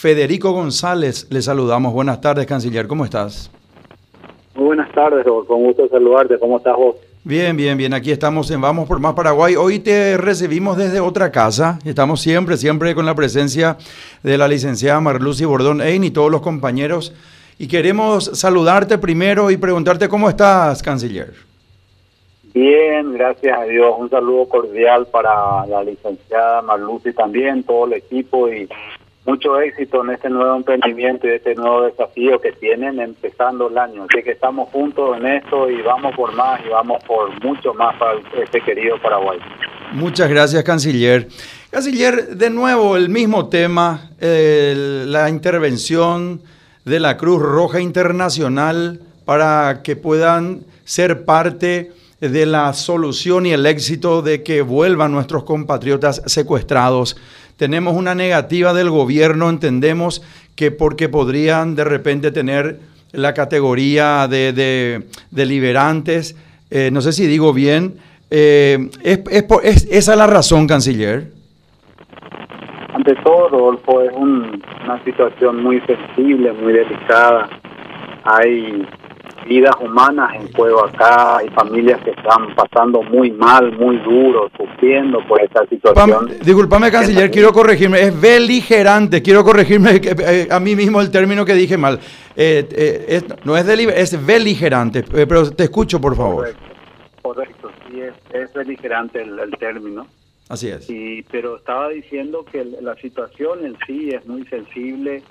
Federico González. Le saludamos. Buenas tardes, canciller. ¿Cómo estás? Muy buenas tardes, con gusto saludarte. ¿Cómo estás vos? Bien, bien, bien. Aquí estamos en Vamos por Más Paraguay. Hoy te recibimos desde otra casa. Estamos siempre, siempre con la presencia de la licenciada Marlucy Bordón Ein y todos los compañeros. Y queremos saludarte primero y preguntarte cómo estás, canciller. Bien, gracias a Dios. Un saludo cordial para la licenciada Marlucy también, todo el equipo y mucho éxito en este nuevo emprendimiento y este nuevo desafío que tienen empezando el año. Así que estamos juntos en esto y vamos por más y vamos por mucho más para este querido Paraguay. Muchas gracias, canciller. Canciller, de nuevo el mismo tema, la intervención de la Cruz Roja Internacional para que puedan ser parte de la solución y el éxito de que vuelvan nuestros compatriotas secuestrados tenemos una negativa del gobierno, entendemos que porque podrían de repente tener la categoría de, de, deliberantes, eh, no sé si digo bien, eh, es, es, ¿esa es la razón, canciller? Ante todo, Rodolfo, es una situación muy sensible, muy delicada. Hay vidas humanas en juego acá, hay familias que están pasando muy mal, muy duro, sufriendo por esta situación. Disculpame, canciller, quiero corregirme, es beligerante, quiero corregirme eh, a mí mismo el término que dije mal. Eh, eh, no es es beligerante, pero te escucho, por favor. Correcto, sí, es, beligerante el, término. Así es. Sí, pero estaba diciendo que la situación en sí es muy sensible,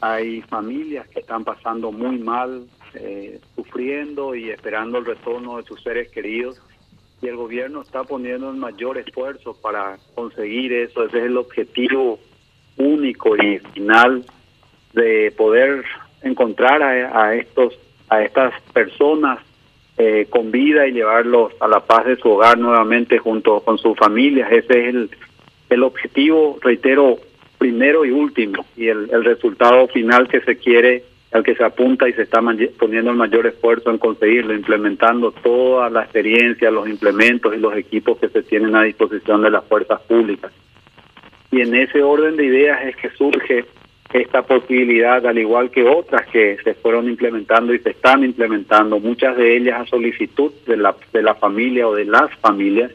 hay familias que están pasando muy mal, eh, sufriendo y esperando el retorno de sus seres queridos y el gobierno está poniendo el mayor esfuerzo para conseguir eso. Ese es el objetivo único y final de poder encontrar a, estos a estas personas eh, con vida y llevarlos a la paz de su hogar nuevamente junto con sus familias. Ese es el, el objetivo, reitero, primero y último y el, el resultado final que se quiere al que se apunta y se está poniendo el mayor esfuerzo en conseguirlo, implementando toda la experiencia, los implementos y los equipos que se tienen a disposición de las fuerzas públicas. Y en ese orden de ideas es que surge esta posibilidad, al igual que otras que se fueron implementando y se están implementando, muchas de ellas a solicitud de la, de la familia o de las familias.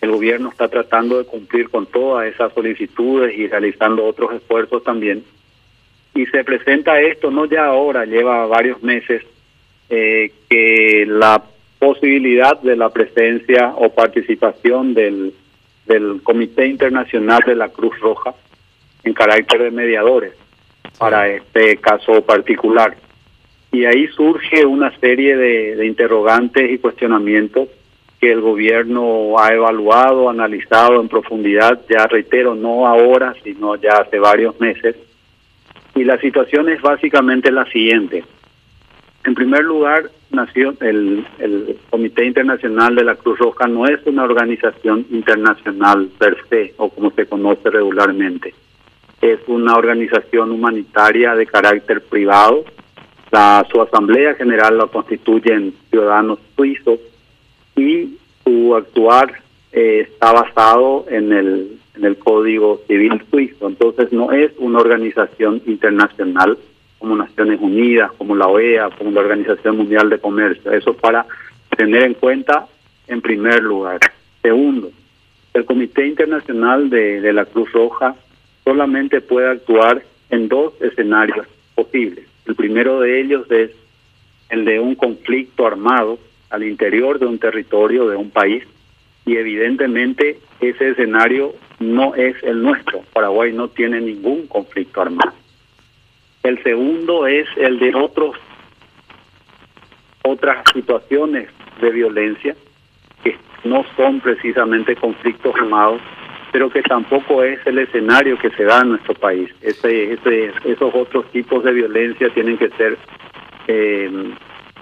El gobierno está tratando de cumplir con todas esas solicitudes y realizando otros esfuerzos también y se presenta esto no ya ahora, lleva varios meses, eh, que la posibilidad de la presencia o participación del, del Comité Internacional de la Cruz Roja en carácter de mediadores para este caso particular. Y ahí surge una serie de, de interrogantes y cuestionamientos que el gobierno ha evaluado, analizado en profundidad, ya reitero, no ahora, sino ya hace varios meses, y la situación es básicamente la siguiente. En primer lugar, el, el Comité Internacional de la Cruz Roja no es una organización internacional per se o como se conoce regularmente. Es una organización humanitaria de carácter privado. La, su asamblea general la constituyen ciudadanos suizos y su actuar eh, está basado en el en el Código Civil suizo. Entonces no es una organización internacional como Naciones Unidas, como la OEA, como la Organización Mundial de Comercio. Eso para tener en cuenta en primer lugar. Segundo, el Comité Internacional de, de la Cruz Roja solamente puede actuar en dos escenarios posibles. El primero de ellos es el de un conflicto armado al interior de un territorio de un país y evidentemente ese escenario no es el nuestro. Paraguay no tiene ningún conflicto armado. El segundo es el de otros otras situaciones de violencia que no son precisamente conflictos armados, pero que tampoco es el escenario que se da en nuestro país. Ese, ese, esos otros tipos de violencia tienen que ser eh,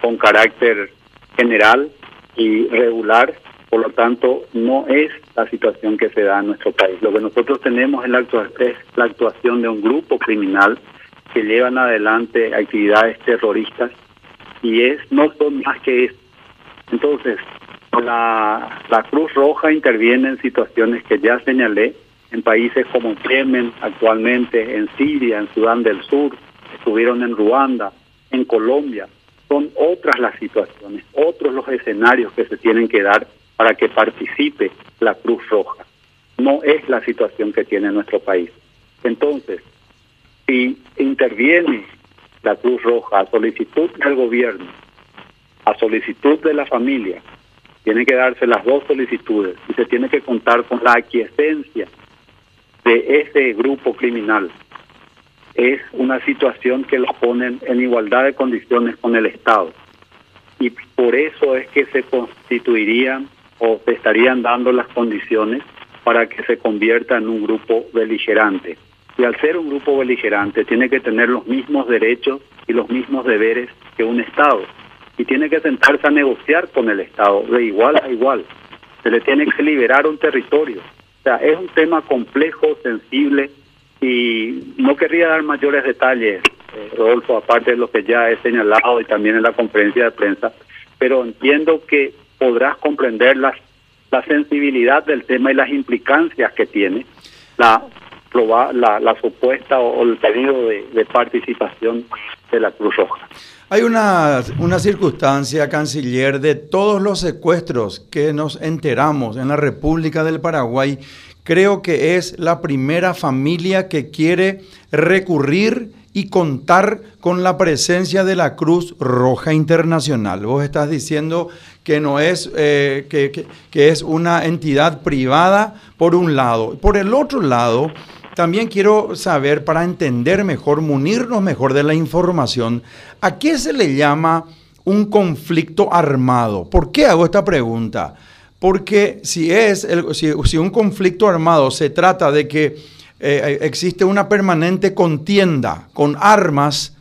con carácter general y regular por lo tanto, no es la situación que se da en nuestro país. Lo que nosotros tenemos es la, actuación de un grupo criminal que llevan adelante actividades terroristas y es no son más que eso. Entonces, la, la Cruz Roja interviene en situaciones que ya señalé, en países como Yemen actualmente, en Siria, en Sudán del Sur, estuvieron en Ruanda, en Colombia. Son otras las situaciones, otros los escenarios que se tienen que dar para que participe la Cruz Roja. No es la situación que tiene nuestro país. Entonces, si interviene la Cruz Roja a solicitud del gobierno, a solicitud de la familia, tienen que darse las dos solicitudes y se tiene que contar con la aquiescencia de ese grupo criminal. Es una situación que los ponen en igualdad de condiciones con el Estado. Y por eso es que se constituirían o estarían dando las condiciones para que se convierta en un grupo beligerante. Y al ser un grupo beligerante tiene que tener los mismos derechos y los mismos deberes que un Estado. Y tiene que sentarse a negociar con el Estado de igual a igual. Se le tiene que liberar un territorio. O sea, es un tema complejo, sensible y no querría dar mayores detalles, eh, Rodolfo, aparte de lo que ya he señalado y también en la conferencia de prensa, pero entiendo que podrás comprender las, la sensibilidad del tema y las implicancias que tiene la la, supuesta o, el pedido de, participación de la Cruz Roja. Hay una, una circunstancia, canciller, de todos los secuestros que nos enteramos en la República del Paraguay. Creo que es la primera familia que quiere recurrir y contar con la presencia de la Cruz Roja Internacional. Vos estás diciendo que no es, eh, que, que es una entidad privada, por un lado. Por el otro lado, también quiero saber, para entender mejor, munirnos mejor de la información, ¿a qué se le llama un conflicto armado? ¿Por qué hago esta pregunta? Porque si, es si, un conflicto armado se trata de que eh, existe una permanente contienda con armas,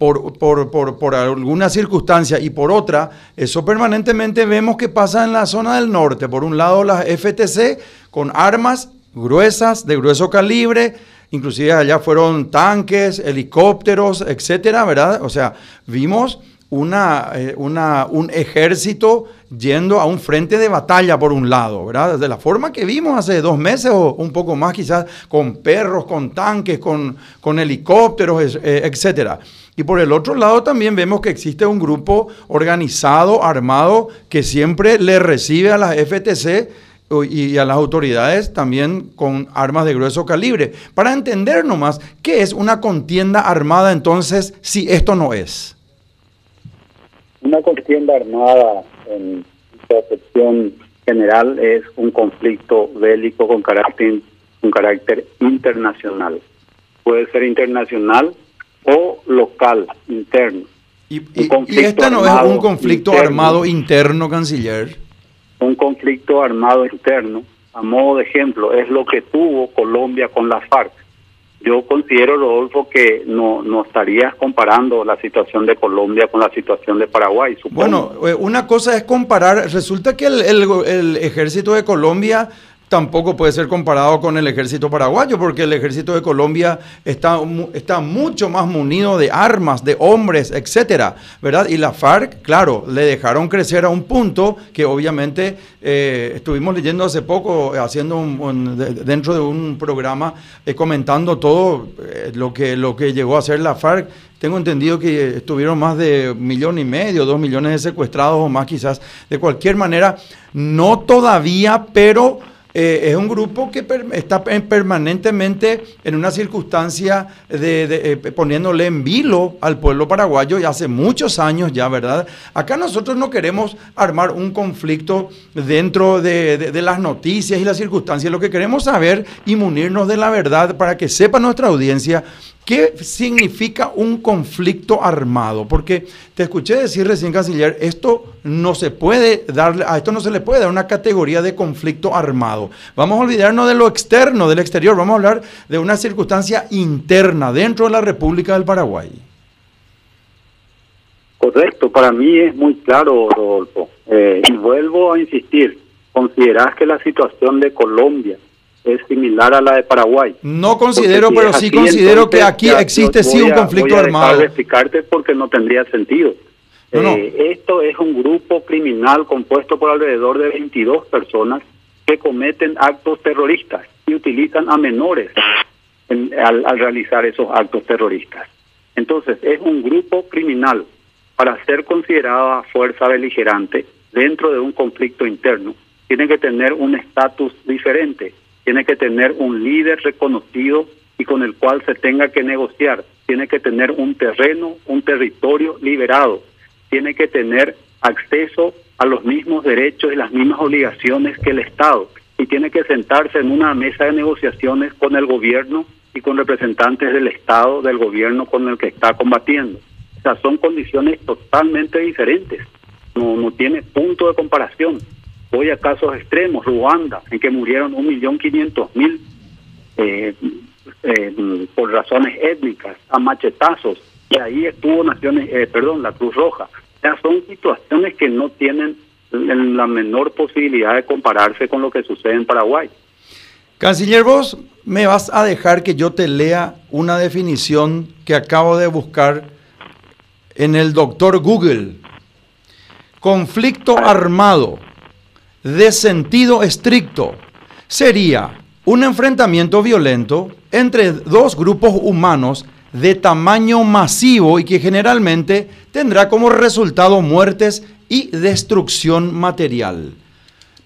por, por, por, por, alguna circunstancia y por otra, eso permanentemente vemos que pasa en la zona del norte. Por un lado, las FTC con armas gruesas, de grueso calibre, inclusive allá fueron tanques, helicópteros, etcétera, ¿verdad? O sea, vimos una, eh, una, un ejército yendo a un frente de batalla por un lado, ¿verdad? De la forma que vimos hace dos meses o un poco más quizás, con perros, con tanques, con, con helicópteros, eh, etcétera. Y por el otro lado también vemos que existe un grupo organizado, armado, que siempre le recibe a las FTC y a las autoridades también con armas de grueso calibre, para entender nomás qué es una contienda armada entonces si esto no es. Una contienda armada en su general es un conflicto bélico con carácter, con carácter internacional. Puede ser internacional o local, interno. ¿Y, y, este no es un conflicto armado interno, canciller? un conflicto armado interno, a modo de ejemplo, es lo que tuvo Colombia con la FARC. Yo considero, Rodolfo, que no, no estarías comparando la situación de Colombia con la situación de Paraguay. Bueno, eh, una cosa es comparar, resulta que el, el ejército de Colombia tampoco puede ser comparado con el ejército paraguayo, porque el ejército de Colombia está, está mucho más munido de armas, de hombres, etcétera, ¿verdad? Y la FARC, claro, le dejaron crecer a un punto que obviamente eh, estuvimos leyendo hace poco, haciendo un, dentro de un programa, eh, comentando todo eh, lo, que, lo que llegó a ser la FARC. Tengo entendido que estuvieron más de un millón y medio, dos millones de secuestrados o más quizás. De cualquier manera, no todavía, pero eh, es un grupo que está permanentemente en una circunstancia de, eh, poniéndole en vilo al pueblo paraguayo y hace muchos años ya, ¿verdad? Acá nosotros no queremos armar un conflicto dentro de, de las noticias y las circunstancias, lo que queremos saber y munirnos de la verdad para que sepa nuestra audiencia ¿Qué significa un conflicto armado? Porque te escuché decir recién, canciller, esto no se puede darle, a esto no se le puede dar una categoría de conflicto armado. Vamos a olvidarnos de lo externo, del exterior, vamos a hablar de una circunstancia interna dentro de la República del Paraguay. Correcto, para mí es muy claro, Rodolfo. Eh, y vuelvo a insistir, ¿considerás que la situación de Colombia es similar a la de Paraguay. No considero, pero sí considero que aquí existe sí un conflicto voy a armado. de explicarte porque no tendría sentido. Eh, esto es un grupo criminal compuesto por alrededor de 22 personas que cometen actos terroristas y utilizan a menores al, al realizar esos actos terroristas. Entonces, es un grupo criminal para ser considerada fuerza beligerante dentro de un conflicto interno. Tiene que tener un estatus diferente, tiene que tener un líder reconocido y con el cual se tenga que negociar, tiene que tener un terreno, un territorio liberado, tiene que tener acceso a los mismos derechos y las mismas obligaciones que el Estado y tiene que sentarse en una mesa de negociaciones con el gobierno y con representantes del Estado, del gobierno con el que está combatiendo. O sea, son condiciones totalmente diferentes. No, no tiene punto de comparación. Voy a casos extremos, Ruanda, en que murieron un millón quinientos mil eh, eh, por razones étnicas, a machetazos, y ahí estuvo Naciones, eh, perdón, la Cruz Roja. Sea, son situaciones que no tienen la menor posibilidad de compararse con lo que sucede en Paraguay. Canciller, vos me vas a dejar que yo te lea una definición que acabo de buscar en el doctor Google. Conflicto armado de sentido estricto sería un enfrentamiento violento entre dos grupos humanos de tamaño masivo y que generalmente tendrá como resultado muertes y destrucción material.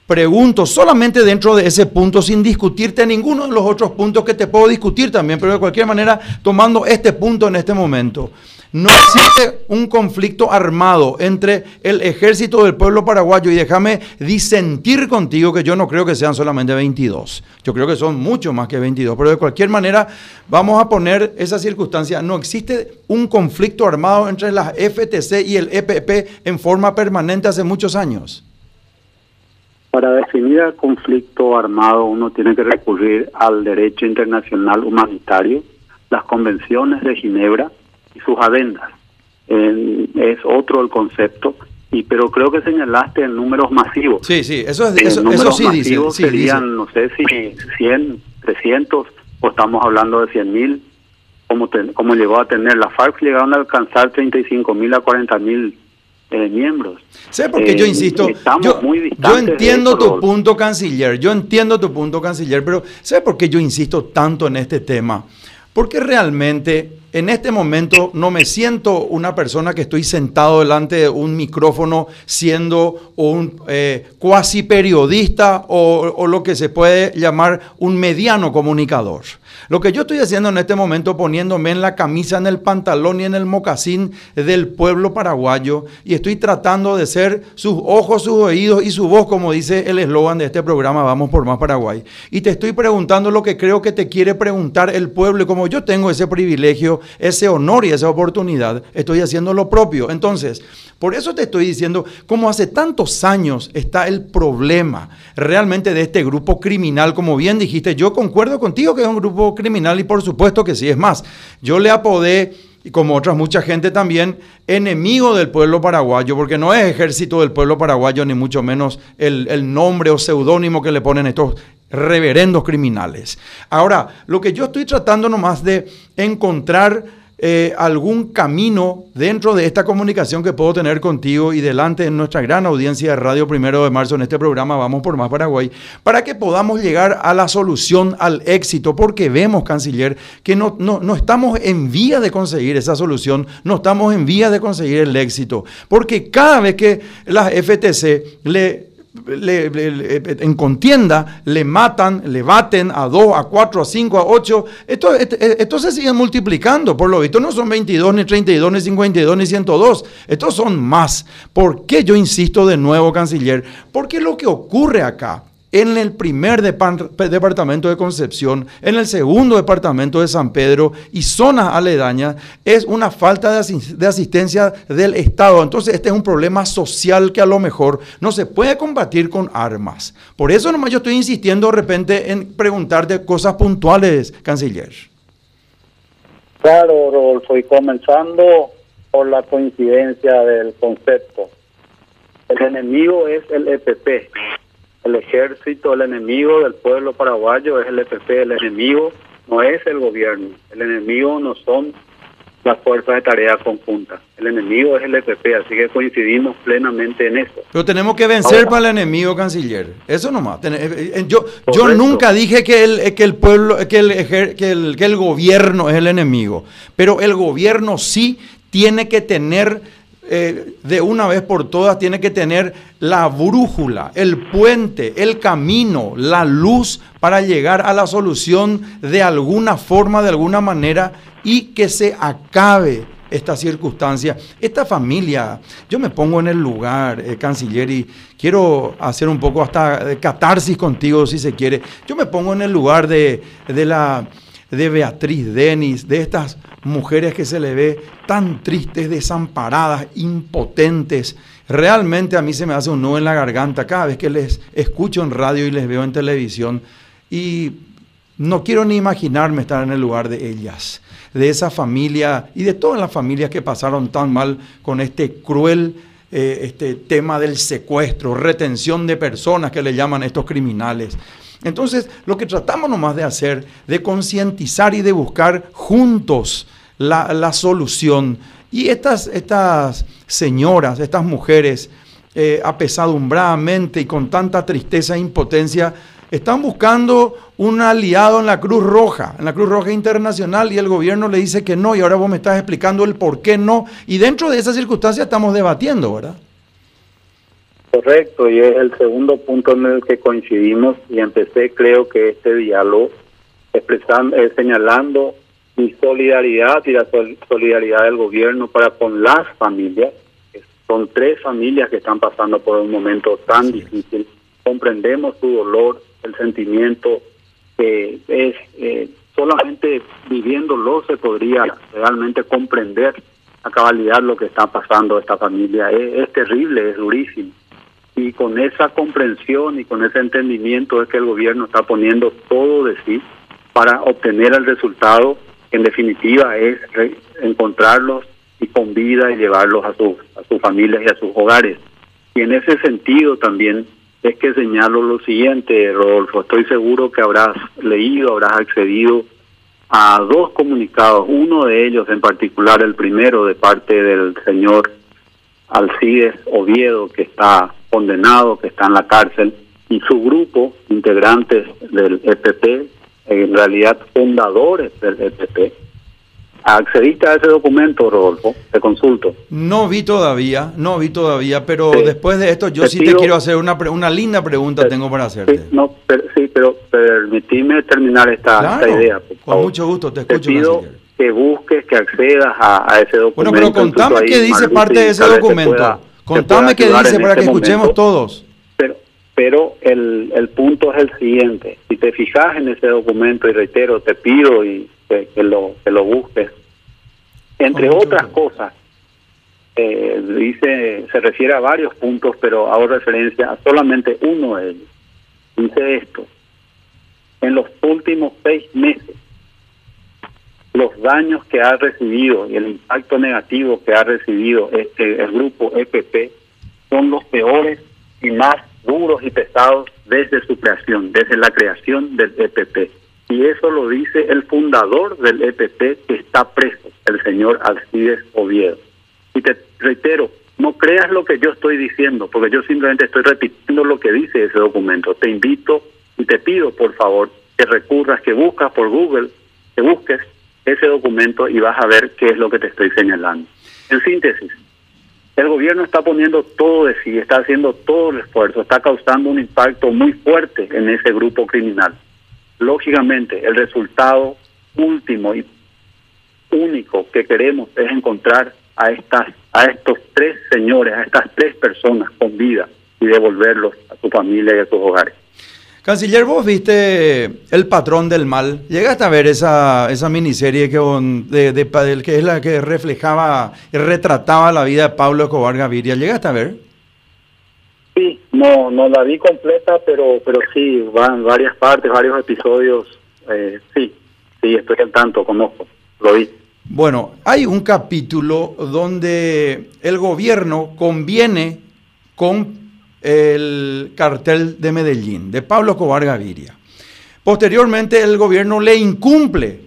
Pregunto solamente dentro de ese punto, sin discutirte ninguno de los otros puntos que te puedo discutir también, pero de cualquier manera, tomando este punto en este momento. No existe un conflicto armado entre el ejército del pueblo paraguayo y déjame disentir contigo que yo no creo que sean solamente 22. Yo creo que son mucho más que 22, pero de cualquier manera vamos a poner esa circunstancia. No existe un conflicto armado entre las FTC y el EPP en forma permanente hace muchos años. Para definir el conflicto armado uno tiene que recurrir al derecho internacional humanitario, las convenciones de Ginebra y sus adendas. es otro el concepto, y pero creo que señalaste en números masivos. Sí, sí, eso, es, eso, eso sí dice. serían, no sé si 100, 300, o estamos hablando de 100 mil, como, como llegó a tener la FARC, llegaron a alcanzar 35 mil a 40 mil eh, miembros. Sé porque yo eh, insisto, yo, yo, entiendo tu punto, canciller, yo entiendo tu punto, canciller, pero ¿sé por qué yo insisto tanto en este tema? Porque realmente en este momento no me siento una persona que estoy sentado delante de un micrófono siendo un eh, cuasi periodista o lo que se puede llamar un mediano comunicador. Lo que yo estoy haciendo en este momento poniéndome en la camisa, en el pantalón y en el mocasín del pueblo paraguayo y estoy tratando de ser sus ojos, sus oídos y su voz, como dice el eslogan de este programa, Vamos por más Paraguay. Y te estoy preguntando lo que creo que te quiere preguntar el pueblo y como yo tengo ese privilegio, ese honor y esa oportunidad, estoy haciendo lo propio. Entonces, por eso te estoy diciendo, como hace tantos años está el problema realmente de este grupo criminal, como bien dijiste, yo concuerdo contigo que es un grupo criminal y por supuesto que sí, es más, yo le apodé y como otras mucha gente también, enemigo del pueblo paraguayo, porque no es ejército del pueblo paraguayo, ni mucho menos el, el nombre o seudónimo que le ponen estos reverendos criminales. Ahora, lo que yo estoy tratando nomás de encontrar eh, algún camino dentro de esta comunicación que puedo tener contigo y delante de nuestra gran audiencia de Radio Primero de Marzo en este programa Vamos por Más Paraguay, para que podamos llegar a la solución, al éxito, porque vemos, canciller, que no, no, no estamos en vía de conseguir esa solución, no estamos en vía de conseguir el éxito, porque cada vez que las FTC le en contienda le matan, le baten a 2, a 4, a 5, a 8. Esto, esto, se sigue multiplicando. Por lo visto no son 22, ni 32, ni 52, ni 102. Estos son más. ¿Por qué yo insisto de nuevo, canciller? Porque lo que ocurre acá en el primer departamento de Concepción, en el segundo departamento de San Pedro y zonas aledañas, es una falta de, asistencia del Estado. Entonces este es un problema social que a lo mejor no se puede combatir con armas. Por eso nomás yo estoy insistiendo de repente en preguntarte cosas puntuales, canciller. Claro, Rodolfo, y comenzando por la coincidencia del concepto. El enemigo es el EPP el ejército, el enemigo del pueblo paraguayo es el EPP, el enemigo no es el gobierno, el enemigo no son las fuerzas de tarea conjunta. El enemigo es el EPP, así que coincidimos plenamente en eso. Pero tenemos que vencer para el enemigo, canciller. Eso nomás. Eh, eh, yo, yo nunca dije que el, que el pueblo, que el, que, el, que el gobierno es el enemigo, pero el gobierno sí tiene que tener eh, de una vez por todas tiene que tener la brújula, el puente, el camino, la luz para llegar a la solución de alguna forma, de alguna manera, y que se acabe esta circunstancia. Esta familia, yo me pongo en el lugar, eh, canciller, y quiero hacer un poco hasta de catarsis contigo, si se quiere. Yo me pongo en el lugar de, de la de Beatriz Denis, de estas mujeres que se le ve tan tristes, desamparadas, impotentes. Realmente a mí se me hace un nudo en la garganta cada vez que les escucho en radio y les veo en televisión. Y no quiero ni imaginarme estar en el lugar de ellas, de esa familia y de todas las familias que pasaron tan mal con este cruel eh, este tema del secuestro, retención de personas que le llaman estos criminales. Entonces, lo que tratamos nomás de hacer, de concientizar y de buscar juntos la, solución. Y estas, estas señoras, estas mujeres, eh, apesadumbradamente y con tanta tristeza e impotencia, están buscando un aliado en la Cruz Roja, en la Cruz Roja Internacional, y el gobierno le dice que no, y ahora vos me estás explicando el por qué no. Y dentro de esa circunstancia estamos debatiendo, ¿verdad? Correcto, y es el segundo punto en el que coincidimos y empecé creo que este diálogo expresando, eh, señalando mi solidaridad y la solidaridad del gobierno para con las familias, son tres familias que están pasando por un momento tan difícil, comprendemos su dolor, el sentimiento que es eh, solamente viviéndolo se podría realmente comprender a cabalidad lo que está pasando a esta familia, es terrible, es durísimo y con esa comprensión y con ese entendimiento es que el gobierno está poniendo todo de sí para obtener el resultado que en definitiva es encontrarlos y con vida y llevarlos a, sus a sus familias y a sus hogares. Y en ese sentido también es que señalo lo siguiente, Rodolfo, estoy seguro que habrás leído, habrás accedido a dos comunicados, uno de ellos en particular, el primero de parte del señor Alcides Oviedo, que está condenado, que está en la cárcel, y su grupo, integrantes del EPP, en realidad fundadores del EPP. ¿Accediste a ese documento, Rodolfo? Te consulto. No vi todavía, no vi todavía, pero después de esto yo sí te quiero hacer una, una linda pregunta, tengo para hacerte. Sí, no, pero, sí, pero permitime terminar esta, idea. con mucho gusto, te escucho. Te pido que busques, que accedas a, ese documento. Bueno, pero contame qué dice parte de ese documento. Contame qué dice para que este escuchemos todos. Pero, pero el, el punto es el siguiente. Si te fijas en ese documento, y reitero, te pido y que, lo, que lo busques, entre otras cosas, eh, dice se refiere a varios puntos, pero hago referencia a solamente uno de ellos. Dice esto, en los últimos seis meses, los daños que ha recibido y el impacto negativo que ha recibido este el grupo EPP son los peores y más duros y pesados desde su creación, desde la creación del EPP. Y eso lo dice el fundador del EPP que está preso, el señor Alcides Oviedo. Y te reitero, no creas lo que yo estoy diciendo, porque yo simplemente estoy repitiendo lo que dice ese documento. Te invito y te pido, por favor, que recurras, que buscas por Google, que busques ese documento y vas a ver qué es lo que te estoy señalando. En síntesis, el gobierno está poniendo todo de sí, está haciendo todo el esfuerzo, está causando un impacto muy fuerte en ese grupo criminal. Lógicamente, el resultado último y único que queremos es encontrar a estas a estos tres señores, a estas tres personas con vida y devolverlos a su familia y a sus hogares. Canciller, vos viste El Patrón del Mal. ¿Llegaste a ver esa, esa miniserie que, de, de, que es la que reflejaba y retrataba la vida de Pablo Escobar Gaviria? ¿Llegaste a ver? Sí, no, no la vi completa, pero, pero sí, van varias partes, varios episodios. Eh, sí, sí, estoy al tanto, conozco, lo vi. Bueno, hay un capítulo donde el gobierno conviene con el cartel de Medellín, de Pablo Cobar Gaviria. Posteriormente el gobierno le incumple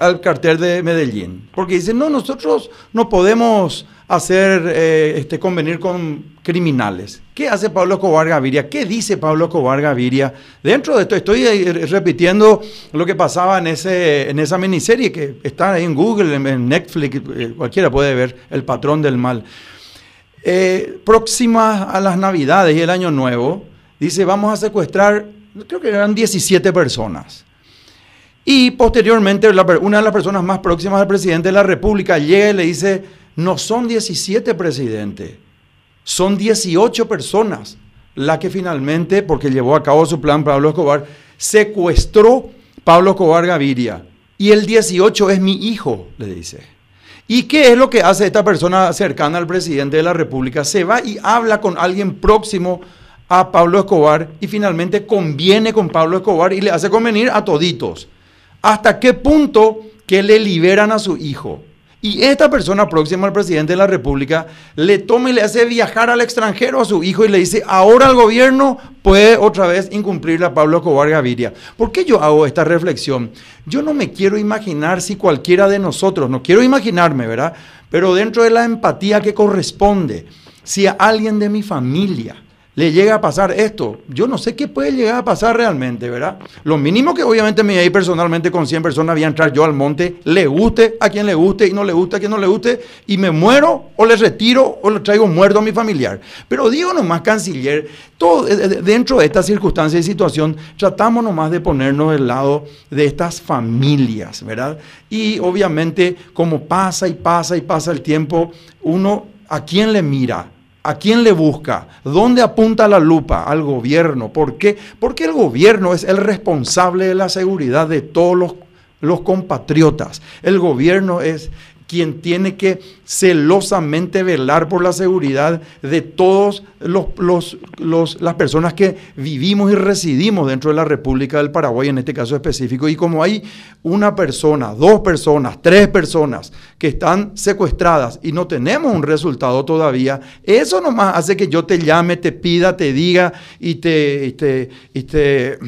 al cartel de Medellín, porque dicen, no, nosotros no podemos hacer, eh, este, convenir con criminales. ¿Qué hace Pablo Escobar Gaviria? ¿Qué dice Pablo Escobar Gaviria? Dentro de esto estoy repitiendo lo que pasaba en, ese, en esa miniserie que está ahí en Google, en, Netflix, eh, cualquiera puede ver, El patrón del mal. Eh, próxima a las Navidades y el Año Nuevo, dice, vamos a secuestrar, creo que eran 17 personas. Y posteriormente, una de las personas más próximas al presidente de la República llega y le dice, no son 17 presidentes, son 18 personas la que finalmente, porque llevó a cabo su plan Pablo Escobar, secuestró Pablo Escobar Gaviria. Y el 18 es mi hijo, le dice. ¿Y qué es lo que hace esta persona cercana al presidente de la República? Se va y habla con alguien próximo a Pablo Escobar y finalmente conviene con Pablo Escobar y le hace convenir a toditos. ¿Hasta qué punto que le liberan a su hijo? Y esta persona próxima al presidente de la República le toma y le hace viajar al extranjero a su hijo y le dice, ahora el gobierno puede otra vez incumplirle a Pablo Escobar Gaviria. ¿Por qué yo hago esta reflexión? Yo no me quiero imaginar si cualquiera de nosotros, no quiero imaginarme, ¿verdad? Pero dentro de la empatía que corresponde, si a alguien de mi familia, le llega a pasar esto. Yo no sé qué puede llegar a pasar realmente, ¿verdad? Lo mínimo que obviamente me voy personalmente con 100 personas voy a entrar yo al monte, le guste a quien le guste y no le guste a quien no le guste, y me muero o le retiro o le traigo muerto a mi familiar. Pero digo nomás, canciller, todo, dentro de esta circunstancia y situación, tratamos nomás de ponernos del lado de estas familias, ¿verdad? Y obviamente, como pasa y pasa y pasa el tiempo, uno, ¿a quién le mira? ¿A quién le busca? ¿Dónde apunta la lupa? Al gobierno. ¿Por qué? Porque el gobierno es el responsable de la seguridad de todos los, los compatriotas. El gobierno es quien tiene que celosamente velar por la seguridad de todas los, las personas que vivimos y residimos dentro de la República del Paraguay, en este caso específico. Y como hay una persona, dos personas, tres personas que están secuestradas y no tenemos un resultado todavía, eso nomás hace que yo te llame, te pida, te diga y te, y te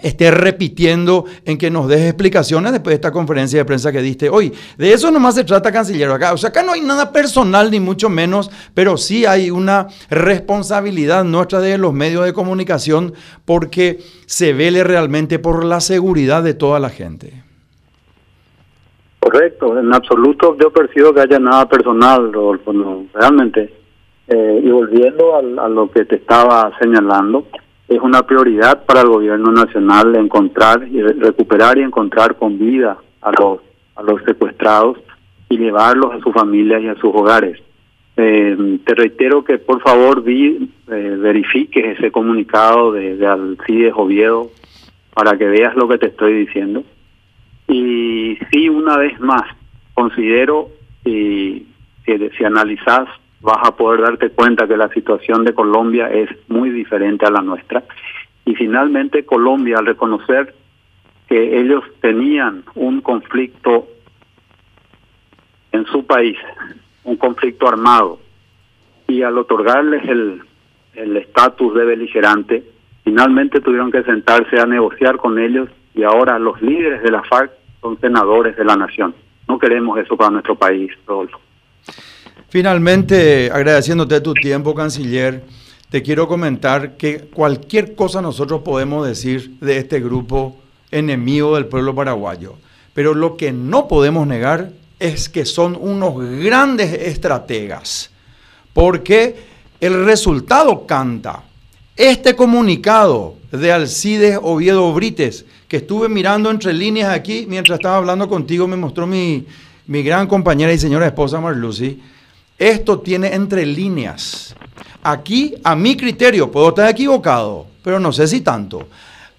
esté repitiendo en que nos des explicaciones después de esta conferencia de prensa que diste hoy. De eso nomás se trata, canciller, acá. O sea, acá no hay nada personal ni mucho menos, pero sí hay una responsabilidad nuestra de los medios de comunicación porque se vele realmente por la seguridad de toda la gente. Correcto, en absoluto yo percibo que haya nada personal, Rodolfo, realmente. Eh, y volviendo a lo que te estaba señalando, es una prioridad para el gobierno nacional encontrar y recuperar y encontrar con vida a los a los secuestrados y llevarlos a sus familias y a sus hogares. Eh, te reitero que por favor vi, eh, verifiques ese comunicado de, de Alcides Oviedo para que veas lo que te estoy diciendo. Y sí, una vez más, considero y que si analizás vas a poder darte cuenta que la situación de Colombia es muy diferente a la nuestra. Y finalmente Colombia, al reconocer que ellos tenían un conflicto en su país, un conflicto armado, y al otorgarles el el estatus de beligerante, finalmente tuvieron que sentarse a negociar con ellos y ahora los líderes de la FARC son senadores de la nación. No queremos eso para nuestro país, Rodolfo. Finalmente, agradeciéndote tu tiempo, canciller, te quiero comentar que cualquier cosa nosotros podemos decir de este grupo enemigo del pueblo paraguayo, pero lo que no podemos negar es que son unos grandes estrategas, porque el resultado canta. Este comunicado de Alcides Oviedo Brites, que estuve mirando entre líneas aquí mientras estaba hablando contigo, me mostró mi, mi gran compañera y señora esposa Marlucy, esto tiene entre líneas. Aquí, a mi criterio, puedo estar equivocado, pero no sé si tanto.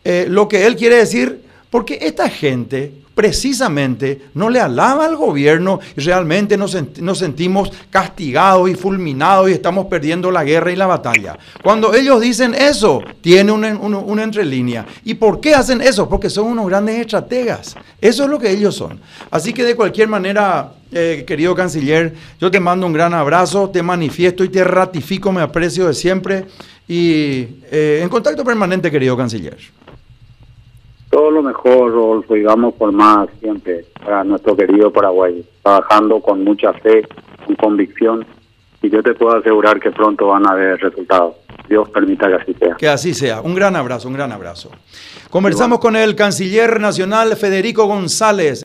Eh, lo que él quiere decir, porque esta gente precisamente no le alaba al gobierno y realmente nos, sentimos castigados y fulminados y estamos perdiendo la guerra y la batalla. Cuando ellos dicen eso, tiene una, una, entrelínea. ¿Y por qué hacen eso? Porque son unos grandes estrategas. Eso es lo que ellos son. Así que de cualquier manera, eh, querido canciller, yo te mando un gran abrazo, te manifiesto y te ratifico mi aprecio de siempre y eh, en contacto permanente, querido canciller. Todo lo mejor, Rodolfo, y vamos por más siempre para nuestro querido Paraguay, trabajando con mucha fe, con convicción, y yo te puedo asegurar que pronto van a haber resultados. Dios permita que así sea. Que así sea. Un gran abrazo, un gran abrazo. Conversamos con el canciller nacional Federico González.